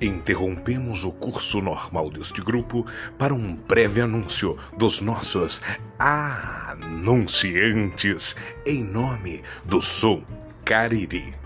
interrompemos o curso normal deste grupo para um breve anúncio dos nossos anunciantes em nome do Sul Cariri.